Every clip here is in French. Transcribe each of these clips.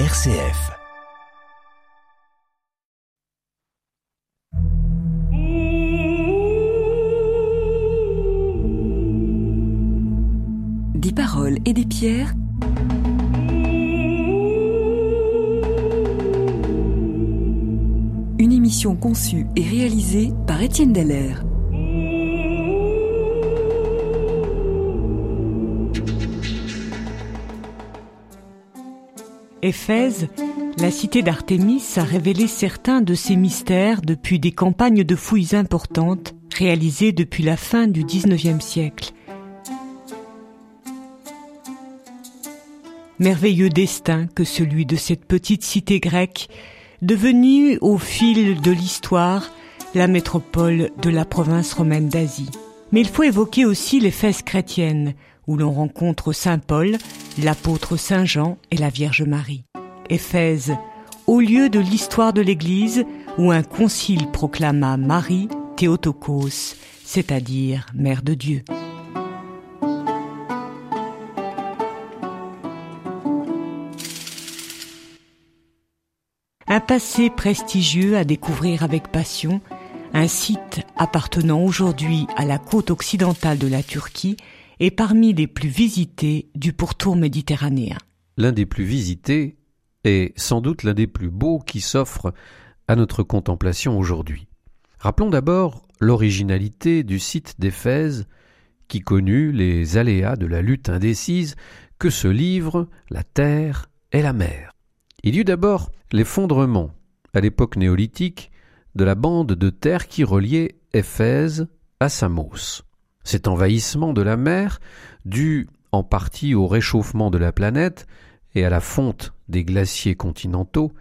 RCF. Des paroles et des pierres. Une émission conçue et réalisée par Étienne Dallaire. Éphèse, la cité d'Artémis a révélé certains de ses mystères depuis des campagnes de fouilles importantes réalisées depuis la fin du XIXe siècle. Merveilleux destin que celui de cette petite cité grecque, devenue au fil de l'histoire la métropole de la province romaine d'Asie. Mais il faut évoquer aussi l'Éphèse chrétienne, où l'on rencontre Saint Paul, l'apôtre Saint Jean et la Vierge Marie. Éphèse, au lieu de l'histoire de l'Église, où un concile proclama Marie Théotokos, c'est-à-dire Mère de Dieu. Un passé prestigieux à découvrir avec passion, un site appartenant aujourd'hui à la côte occidentale de la Turquie est parmi les plus visités du pourtour méditerranéen. L'un des plus visités est sans doute l'un des plus beaux qui s'offre à notre contemplation aujourd'hui. Rappelons d'abord l'originalité du site d'Éphèse qui connut les aléas de la lutte indécise que se livrent la terre et la mer. Il y eut d'abord l'effondrement, à l'époque néolithique, de la bande de terre qui reliait Éphèse à Samos. Cet envahissement de la mer, dû en partie au réchauffement de la planète et à la fonte des glaciers continentaux,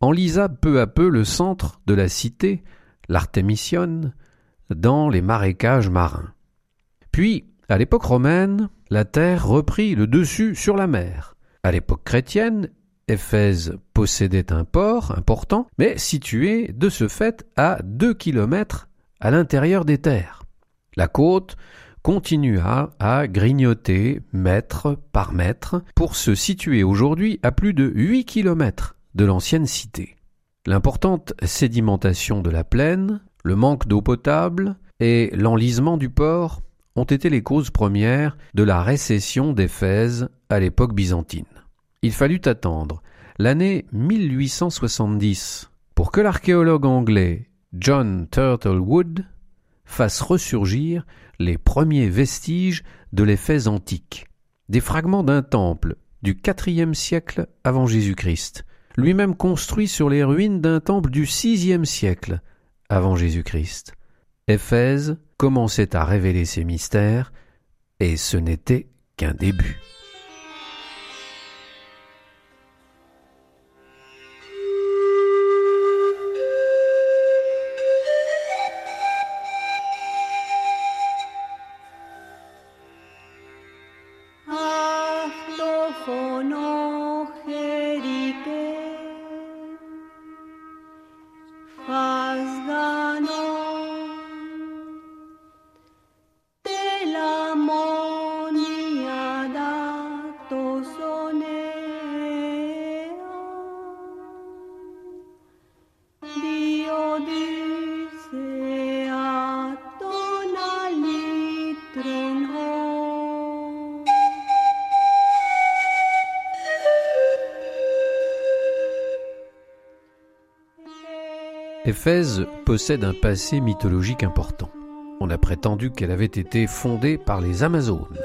enlisa peu à peu le centre de la cité, l'Artémisionne, dans les marécages marins. Puis, à l'époque romaine, la terre reprit le dessus sur la mer. À l'époque chrétienne, Éphèse possédait un port important, mais situé de ce fait à deux kilomètres à l'intérieur des terres. La côte continua à grignoter mètre par mètre pour se situer aujourd'hui à plus de huit kilomètres de l'ancienne cité. L'importante sédimentation de la plaine, le manque d'eau potable et l'enlisement du port ont été les causes premières de la récession d'Éphèse à l'époque byzantine. Il fallut attendre l'année 1870 pour que l'archéologue anglais John Turtlewood fasse ressurgir les premiers vestiges de l'Éphèse antique, des fragments d'un temple du IVe siècle avant Jésus-Christ, lui-même construit sur les ruines d'un temple du VIe siècle avant Jésus-Christ. Éphèse commençait à révéler ses mystères, et ce n'était qu'un début. Éphèse possède un passé mythologique important. On a prétendu qu'elle avait été fondée par les Amazones.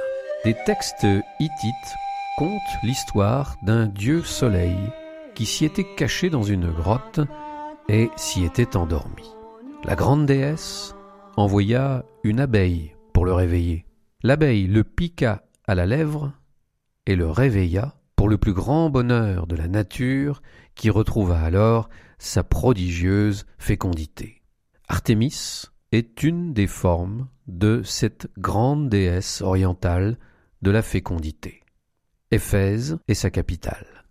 Des textes hittites content l'histoire d'un dieu soleil qui s'y était caché dans une grotte et s'y était endormi. La grande déesse envoya une abeille pour le réveiller. L'abeille le piqua à la lèvre et le réveilla le plus grand bonheur de la nature qui retrouva alors sa prodigieuse fécondité. Artémis est une des formes de cette grande déesse orientale de la fécondité. Éphèse est sa capitale.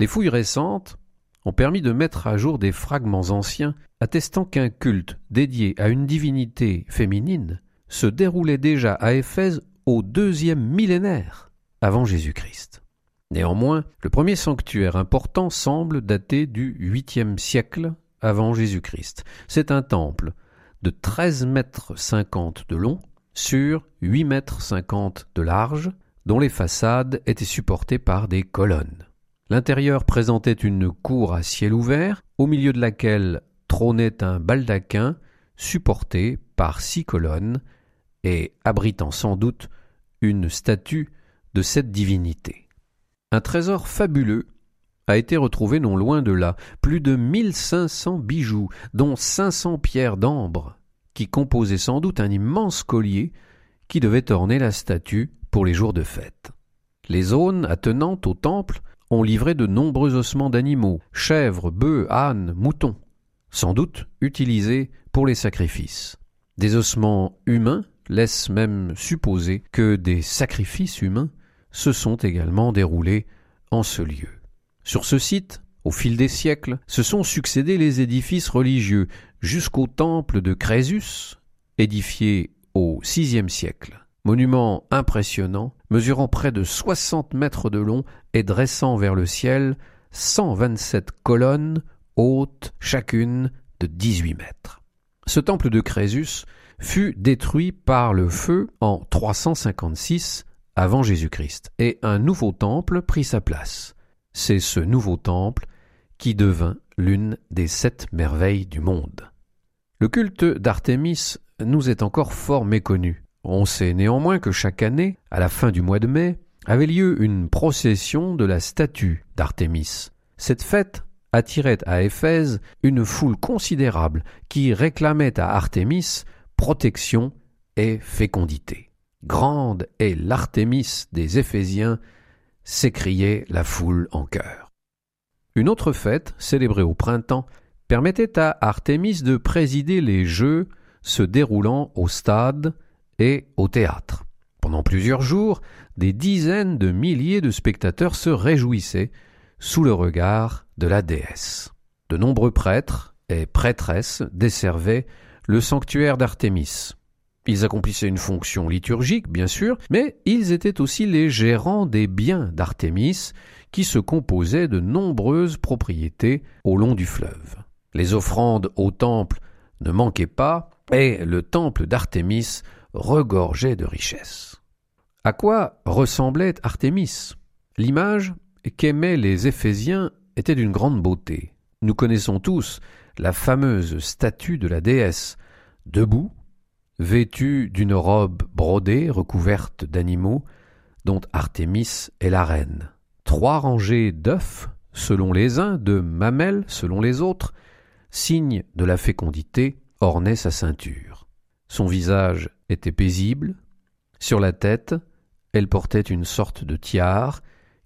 Les fouilles récentes ont permis de mettre à jour des fragments anciens attestant qu'un culte dédié à une divinité féminine se déroulait déjà à Éphèse au deuxième millénaire avant Jésus-Christ. Néanmoins, le premier sanctuaire important semble dater du 8e siècle avant Jésus-Christ. C'est un temple de 13 mètres 50 de long sur 8 mètres 50 de large, dont les façades étaient supportées par des colonnes. L'intérieur présentait une cour à ciel ouvert, au milieu de laquelle trônait un baldaquin supporté par six colonnes et abritant sans doute une statue de cette divinité. Un trésor fabuleux a été retrouvé non loin de là, plus de 1500 bijoux, dont 500 pierres d'ambre, qui composaient sans doute un immense collier qui devait orner la statue pour les jours de fête. Les zones attenantes au temple ont livré de nombreux ossements d'animaux, chèvres, bœufs, ânes, moutons, sans doute utilisés pour les sacrifices. Des ossements humains laissent même supposer que des sacrifices humains se sont également déroulés en ce lieu. Sur ce site, au fil des siècles, se sont succédés les édifices religieux jusqu'au temple de Crésus, édifié au VIe siècle. Monument impressionnant, mesurant près de 60 mètres de long et dressant vers le ciel 127 colonnes hautes chacune de 18 mètres. Ce temple de Crésus fut détruit par le feu en 356 avant Jésus-Christ et un nouveau temple prit sa place. C'est ce nouveau temple qui devint l'une des sept merveilles du monde. Le culte d'Artémis nous est encore fort méconnu. On sait néanmoins que chaque année, à la fin du mois de mai, avait lieu une procession de la statue d'Artémis. Cette fête attirait à Éphèse une foule considérable qui réclamait à Artémis protection et fécondité. Grande est l'Artémis des Éphésiens, s'écriait la foule en chœur. Une autre fête, célébrée au printemps, permettait à Artémis de présider les Jeux se déroulant au stade et au théâtre. Pendant plusieurs jours, des dizaines de milliers de spectateurs se réjouissaient sous le regard de la déesse. De nombreux prêtres et prêtresses desservaient le sanctuaire d'Artémis. Ils accomplissaient une fonction liturgique, bien sûr, mais ils étaient aussi les gérants des biens d'Artémis, qui se composaient de nombreuses propriétés au long du fleuve. Les offrandes au temple ne manquaient pas, et le temple d'Artémis regorgeait de richesses. À quoi ressemblait Artémis? L'image qu'aimaient les Éphésiens était d'une grande beauté. Nous connaissons tous la fameuse statue de la déesse, debout, vêtue d'une robe brodée recouverte d'animaux, dont Artémis est la reine. Trois rangées d'œufs, selon les uns, de mamelles, selon les autres, signe de la fécondité, ornaient sa ceinture. Son visage était paisible. Sur la tête, elle portait une sorte de tiare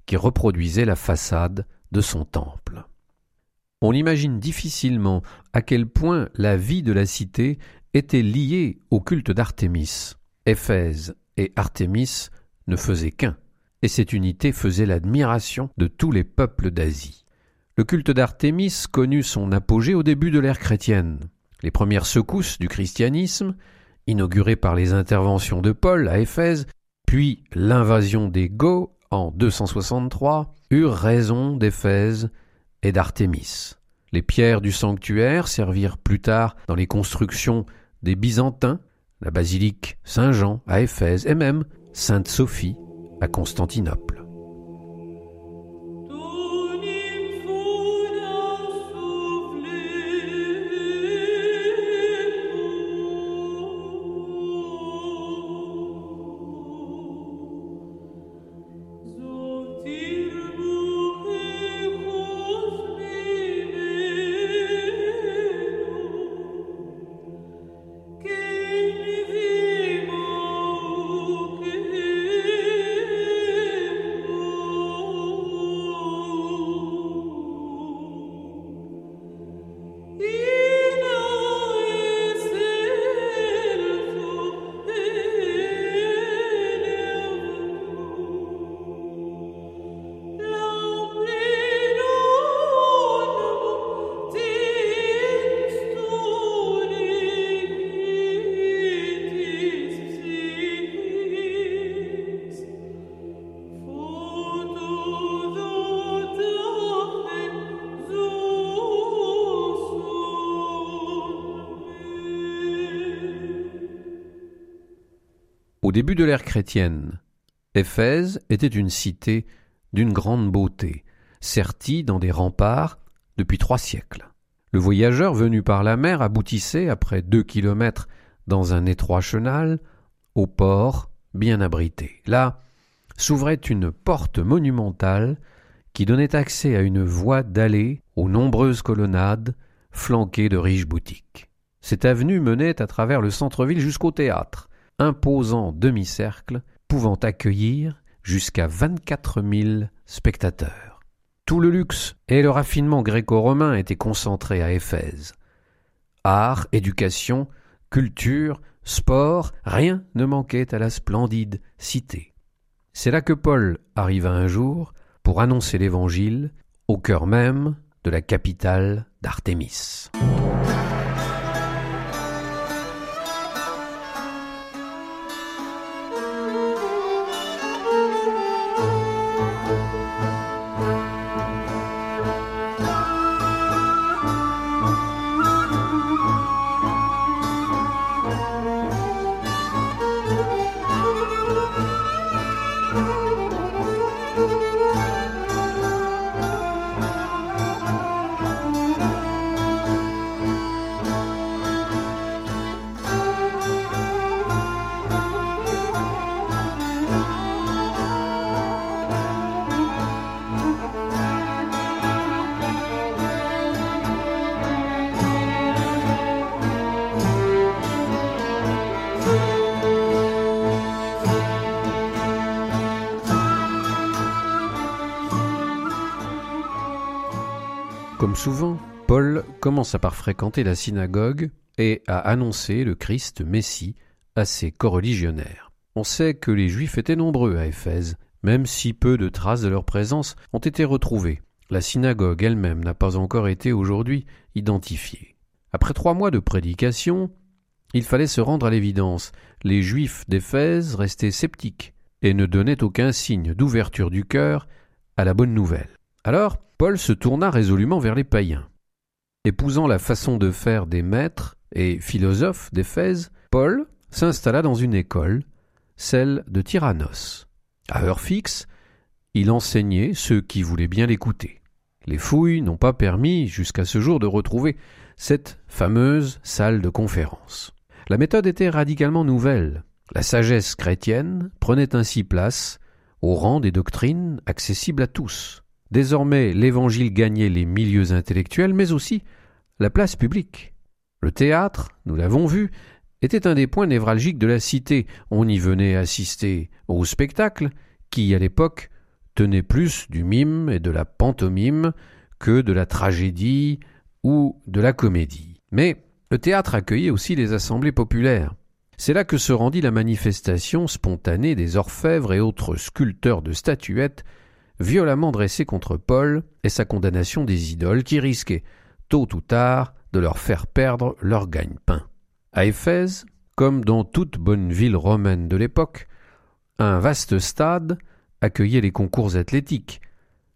qui reproduisait la façade de son temple. On imagine difficilement à quel point la vie de la cité était liée au culte d'Artémis. Éphèse et Artémis ne faisaient qu'un, et cette unité faisait l'admiration de tous les peuples d'Asie. Le culte d'Artémis connut son apogée au début de l'ère chrétienne. Les premières secousses du christianisme, inaugurées par les interventions de Paul à Éphèse, puis l'invasion des Goths en 263, eurent raison d'Éphèse et d'Artémis. Les pierres du sanctuaire servirent plus tard dans les constructions des Byzantins, la basilique Saint-Jean à Éphèse et même Sainte-Sophie à Constantinople. Au début de l'ère chrétienne, Éphèse était une cité d'une grande beauté, sertie dans des remparts depuis trois siècles. Le voyageur venu par la mer aboutissait, après deux kilomètres dans un étroit chenal, au port bien abrité. Là s'ouvrait une porte monumentale qui donnait accès à une voie dallée aux nombreuses colonnades flanquées de riches boutiques. Cette avenue menait à travers le centre-ville jusqu'au théâtre, imposant demi-cercle, pouvant accueillir jusqu'à vingt-quatre mille spectateurs. Tout le luxe et le raffinement gréco-romain étaient concentrés à Éphèse. Art, éducation, culture, sport, rien ne manquait à la splendide cité. C'est là que Paul arriva un jour pour annoncer l'Évangile au cœur même de la capitale d'Artémis. Comme souvent, Paul commence par fréquenter la synagogue et à annoncer le Christ Messie à ses coreligionnaires. On sait que les Juifs étaient nombreux à Éphèse, même si peu de traces de leur présence ont été retrouvées. La synagogue elle-même n'a pas encore été aujourd'hui identifiée. Après trois mois de prédication, il fallait se rendre à l'évidence. Les Juifs d'Éphèse restaient sceptiques et ne donnaient aucun signe d'ouverture du cœur à la bonne nouvelle. Alors, Paul se tourna résolument vers les païens. Épousant la façon de faire des maîtres et philosophes d'Éphèse, Paul s'installa dans une école, celle de Tyrannos. À heure fixe, il enseignait ceux qui voulaient bien l'écouter. Les fouilles n'ont pas permis jusqu'à ce jour de retrouver cette fameuse salle de conférence. La méthode était radicalement nouvelle. La sagesse chrétienne prenait ainsi place au rang des doctrines accessibles à tous. Désormais, l'Évangile gagnait les milieux intellectuels, mais aussi la place publique. Le théâtre, nous l'avons vu, était un des points névralgiques de la cité. On y venait assister au spectacle, qui, à l'époque, tenait plus du mime et de la pantomime que de la tragédie ou de la comédie. Mais le théâtre accueillait aussi les assemblées populaires. C'est là que se rendit la manifestation spontanée des orfèvres et autres sculpteurs de statuettes violemment dressés contre Paul et sa condamnation des idoles qui risquaient, tôt ou tard, de leur faire perdre leur gagne-pain. À Éphèse, comme dans toute bonne ville romaine de l'époque, un vaste stade accueillait les concours athlétiques,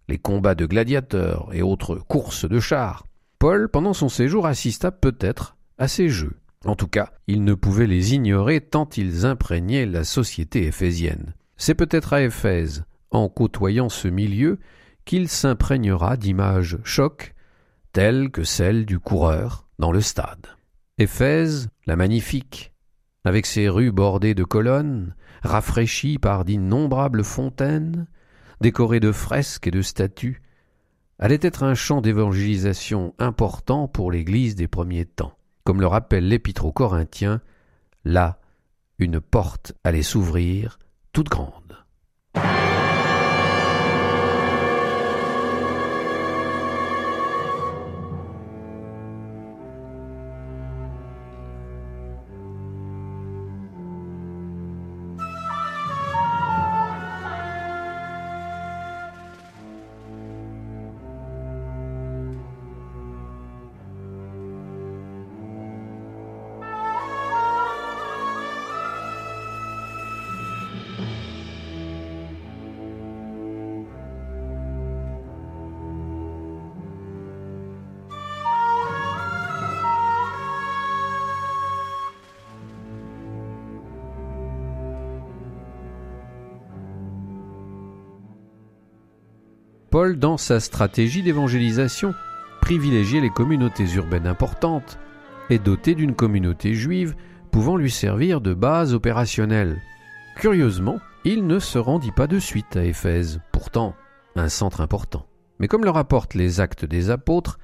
les combats de gladiateurs et autres courses de chars. Paul, pendant son séjour, assista peut-être à ces jeux. En tout cas, il ne pouvait les ignorer tant ils imprégnaient la société éphésienne. C'est peut-être à Éphèse en côtoyant ce milieu qu'il s'imprégnera d'images chocs telles que celles du coureur dans le stade. Éphèse, la magnifique, avec ses rues bordées de colonnes, rafraîchies par d'innombrables fontaines, décorées de fresques et de statues, allait être un champ d'évangélisation important pour l'Église des premiers temps. Comme le rappelle l'Épître aux Corinthiens, là, une porte allait s'ouvrir toute grande. Paul, dans sa stratégie d'évangélisation, privilégiait les communautés urbaines importantes et doté d'une communauté juive pouvant lui servir de base opérationnelle. Curieusement, il ne se rendit pas de suite à Éphèse, pourtant un centre important. Mais comme le rapportent les actes des apôtres,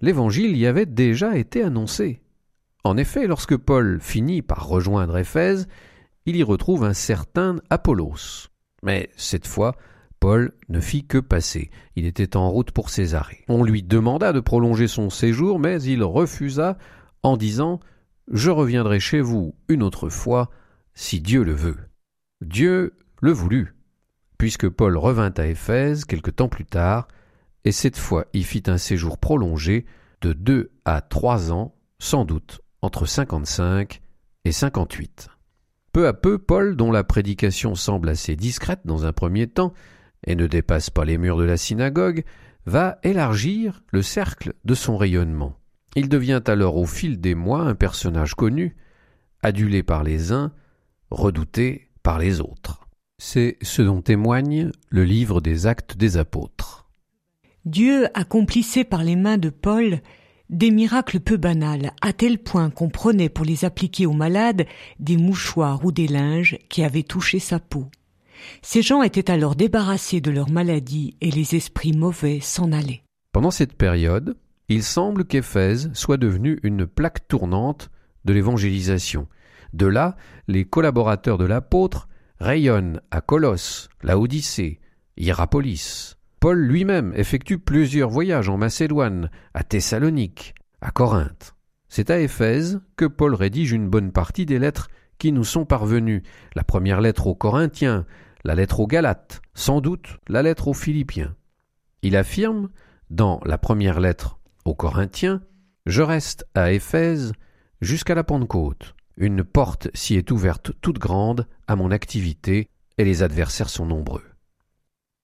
l'évangile y avait déjà été annoncé. En effet, lorsque Paul finit par rejoindre Éphèse, il y retrouve un certain Apollos. Mais cette fois, Paul ne fit que passer. Il était en route pour Césarée. On lui demanda de prolonger son séjour, mais il refusa en disant Je reviendrai chez vous une autre fois, si Dieu le veut. Dieu le voulut, puisque Paul revint à Éphèse quelque temps plus tard, et cette fois y fit un séjour prolongé de deux à trois ans, sans doute entre 55 et 58. Peu à peu, Paul, dont la prédication semble assez discrète dans un premier temps, et ne dépasse pas les murs de la synagogue, va élargir le cercle de son rayonnement. Il devient alors au fil des mois un personnage connu, adulé par les uns, redouté par les autres. C'est ce dont témoigne le livre des actes des apôtres. Dieu accomplissait par les mains de Paul des miracles peu banals, à tel point qu'on prenait pour les appliquer aux malades des mouchoirs ou des linges qui avaient touché sa peau. Ces gens étaient alors débarrassés de leur maladie et les esprits mauvais s'en allaient. Pendant cette période, il semble qu'Éphèse soit devenue une plaque tournante de l'évangélisation. De là, les collaborateurs de l'apôtre rayonnent à Colosse, Laodicée, Hierapolis. Paul lui-même effectue plusieurs voyages en Macédoine, à Thessalonique, à Corinthe. C'est à Éphèse que Paul rédige une bonne partie des lettres qui nous sont parvenues. La première lettre aux Corinthiens, la lettre aux Galates, sans doute la lettre aux Philippiens. Il affirme, dans la première lettre aux Corinthiens, Je reste à Éphèse jusqu'à la Pentecôte. Une porte s'y est ouverte toute grande à mon activité, et les adversaires sont nombreux.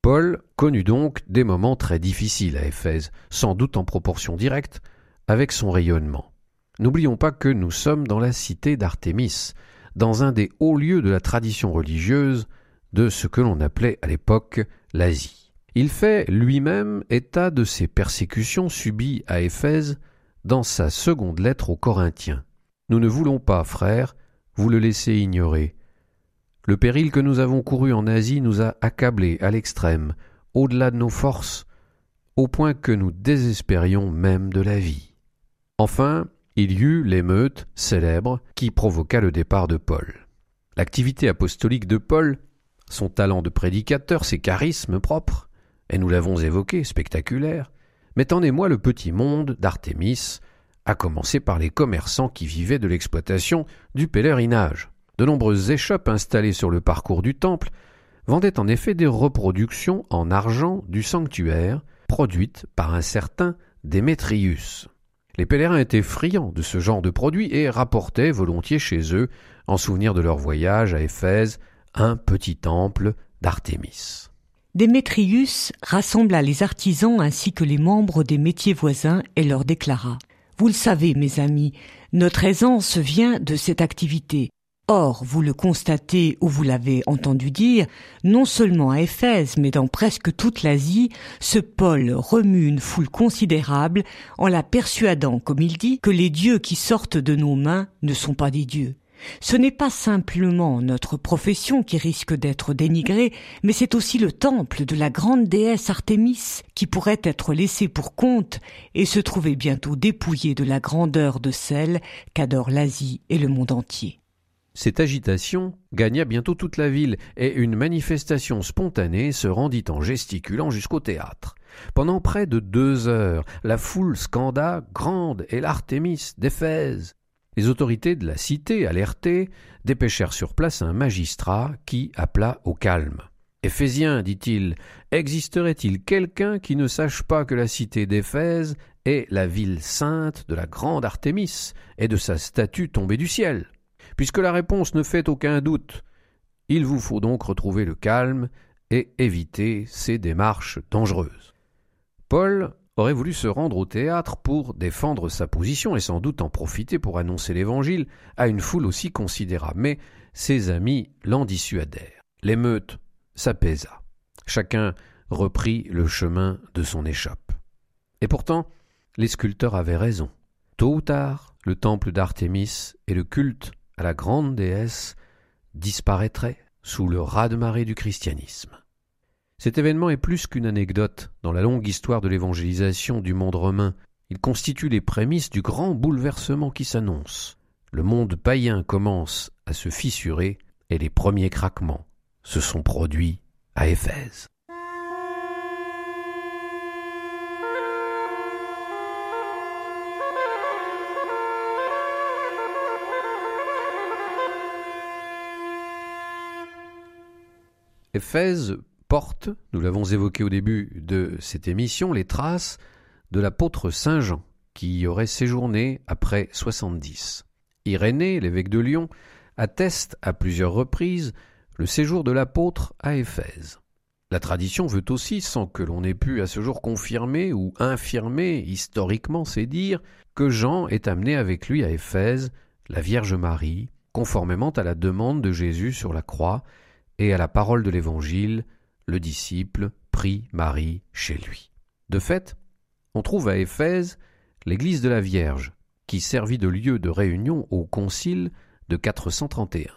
Paul connut donc des moments très difficiles à Éphèse, sans doute en proportion directe avec son rayonnement. N'oublions pas que nous sommes dans la cité d'Artémis, dans un des hauts lieux de la tradition religieuse de ce que l'on appelait à l'époque l'Asie. Il fait lui-même état de ces persécutions subies à Éphèse dans sa seconde lettre aux Corinthiens. Nous ne voulons pas, frères, vous le laisser ignorer. Le péril que nous avons couru en Asie nous a accablés à l'extrême, au-delà de nos forces, au point que nous désespérions même de la vie. Enfin, il y eut l'émeute célèbre qui provoqua le départ de Paul. L'activité apostolique de Paul, son talent de prédicateur, ses charismes propres, et nous l'avons évoqué, spectaculaire, met en émoi le petit monde d'Artémis, à commencer par les commerçants qui vivaient de l'exploitation du pèlerinage. De nombreuses échoppes installées sur le parcours du temple vendaient en effet des reproductions en argent du sanctuaire, produites par un certain Démétrius. Les pèlerins étaient friands de ce genre de produits et rapportaient volontiers chez eux, en souvenir de leur voyage à Éphèse, un petit temple d'Artémis. Démétrius rassembla les artisans ainsi que les membres des métiers voisins et leur déclara Vous le savez, mes amis, notre aisance vient de cette activité. Or, vous le constatez ou vous l'avez entendu dire, non seulement à Éphèse, mais dans presque toute l'Asie, ce Paul remue une foule considérable en la persuadant, comme il dit, que les dieux qui sortent de nos mains ne sont pas des dieux. Ce n'est pas simplement notre profession qui risque d'être dénigrée, mais c'est aussi le temple de la grande déesse Artémis qui pourrait être laissé pour compte et se trouver bientôt dépouillé de la grandeur de celle qu'adore l'Asie et le monde entier. Cette agitation gagna bientôt toute la ville, et une manifestation spontanée se rendit en gesticulant jusqu'au théâtre. Pendant près de deux heures, la foule scanda Grande et l'Artémis d'Éphèse. Les autorités de la cité, alertées, dépêchèrent sur place un magistrat qui appela au calme. Éphésien, dit-il, existerait-il quelqu'un qui ne sache pas que la cité d'Éphèse est la ville sainte de la grande Artémis et de sa statue tombée du ciel? Puisque la réponse ne fait aucun doute, il vous faut donc retrouver le calme et éviter ces démarches dangereuses. Paul aurait voulu se rendre au théâtre pour défendre sa position et sans doute en profiter pour annoncer l'Évangile à une foule aussi considérable, mais ses amis l'en dissuadèrent. L'émeute s'apaisa. Chacun reprit le chemin de son échappe. Et pourtant, les sculpteurs avaient raison. Tôt ou tard, le temple d'Artémis et le culte la grande déesse disparaîtraient sous le raz-de-marée du christianisme. Cet événement est plus qu'une anecdote dans la longue histoire de l'évangélisation du monde romain. Il constitue les prémices du grand bouleversement qui s'annonce. Le monde païen commence à se fissurer et les premiers craquements se sont produits à Éphèse. Éphèse porte, nous l'avons évoqué au début de cette émission, les traces de l'apôtre Saint Jean, qui y aurait séjourné après 70. Irénée, l'évêque de Lyon, atteste à plusieurs reprises le séjour de l'apôtre à Éphèse. La tradition veut aussi, sans que l'on ait pu à ce jour confirmer ou infirmer historiquement ces dires, que Jean est amené avec lui à Éphèse la Vierge Marie, conformément à la demande de Jésus sur la croix, et à la parole de l'Évangile, le disciple prit Marie chez lui. De fait, on trouve à Éphèse l'église de la Vierge, qui servit de lieu de réunion au concile de 431.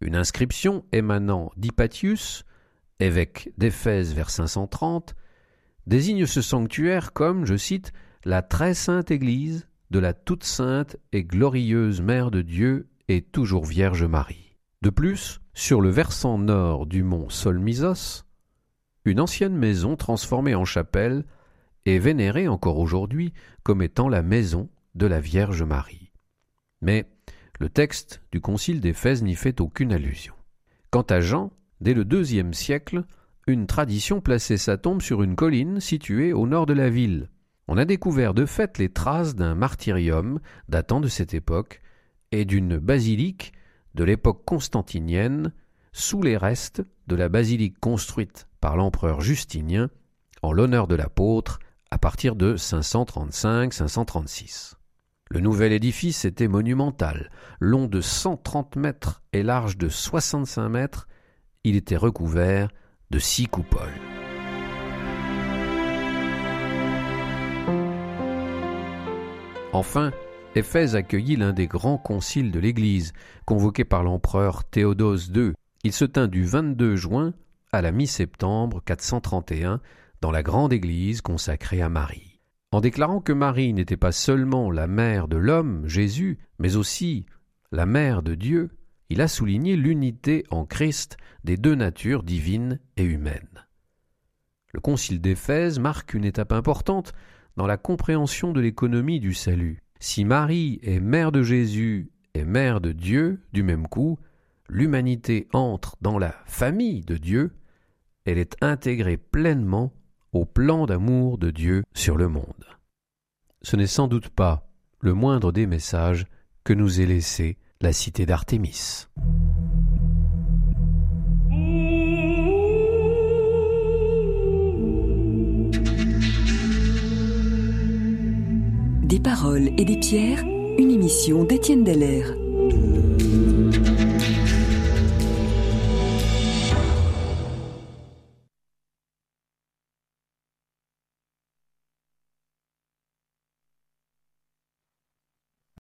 Une inscription émanant d'Hypatius, évêque d'Éphèse vers 530, désigne ce sanctuaire comme, je cite, la très sainte Église de la toute sainte et glorieuse Mère de Dieu et toujours Vierge Marie. De plus, sur le versant nord du mont Solmisos, une ancienne maison transformée en chapelle est vénérée encore aujourd'hui comme étant la maison de la Vierge Marie. Mais le texte du Concile d'Éphèse n'y fait aucune allusion. Quant à Jean, dès le deuxième siècle, une tradition plaçait sa tombe sur une colline située au nord de la ville. On a découvert de fait les traces d'un martyrium datant de cette époque et d'une basilique de l'époque constantinienne sous les restes de la basilique construite par l'empereur Justinien en l'honneur de l'apôtre à partir de 535-536. Le nouvel édifice était monumental, long de 130 mètres et large de 65 mètres. Il était recouvert de six coupoles. Enfin, Éphèse accueillit l'un des grands conciles de l'Église, convoqué par l'empereur Théodose II. Il se tint du 22 juin à la mi-septembre 431 dans la grande église consacrée à Marie. En déclarant que Marie n'était pas seulement la mère de l'homme, Jésus, mais aussi la mère de Dieu, il a souligné l'unité en Christ des deux natures divines et humaines. Le concile d'Éphèse marque une étape importante dans la compréhension de l'économie du salut. Si Marie est mère de Jésus et mère de Dieu du même coup, l'humanité entre dans la famille de Dieu, elle est intégrée pleinement au plan d'amour de Dieu sur le monde. Ce n'est sans doute pas le moindre des messages que nous ait laissé la cité d'Artémis. Des paroles et des pierres, une émission d'Étienne Deller.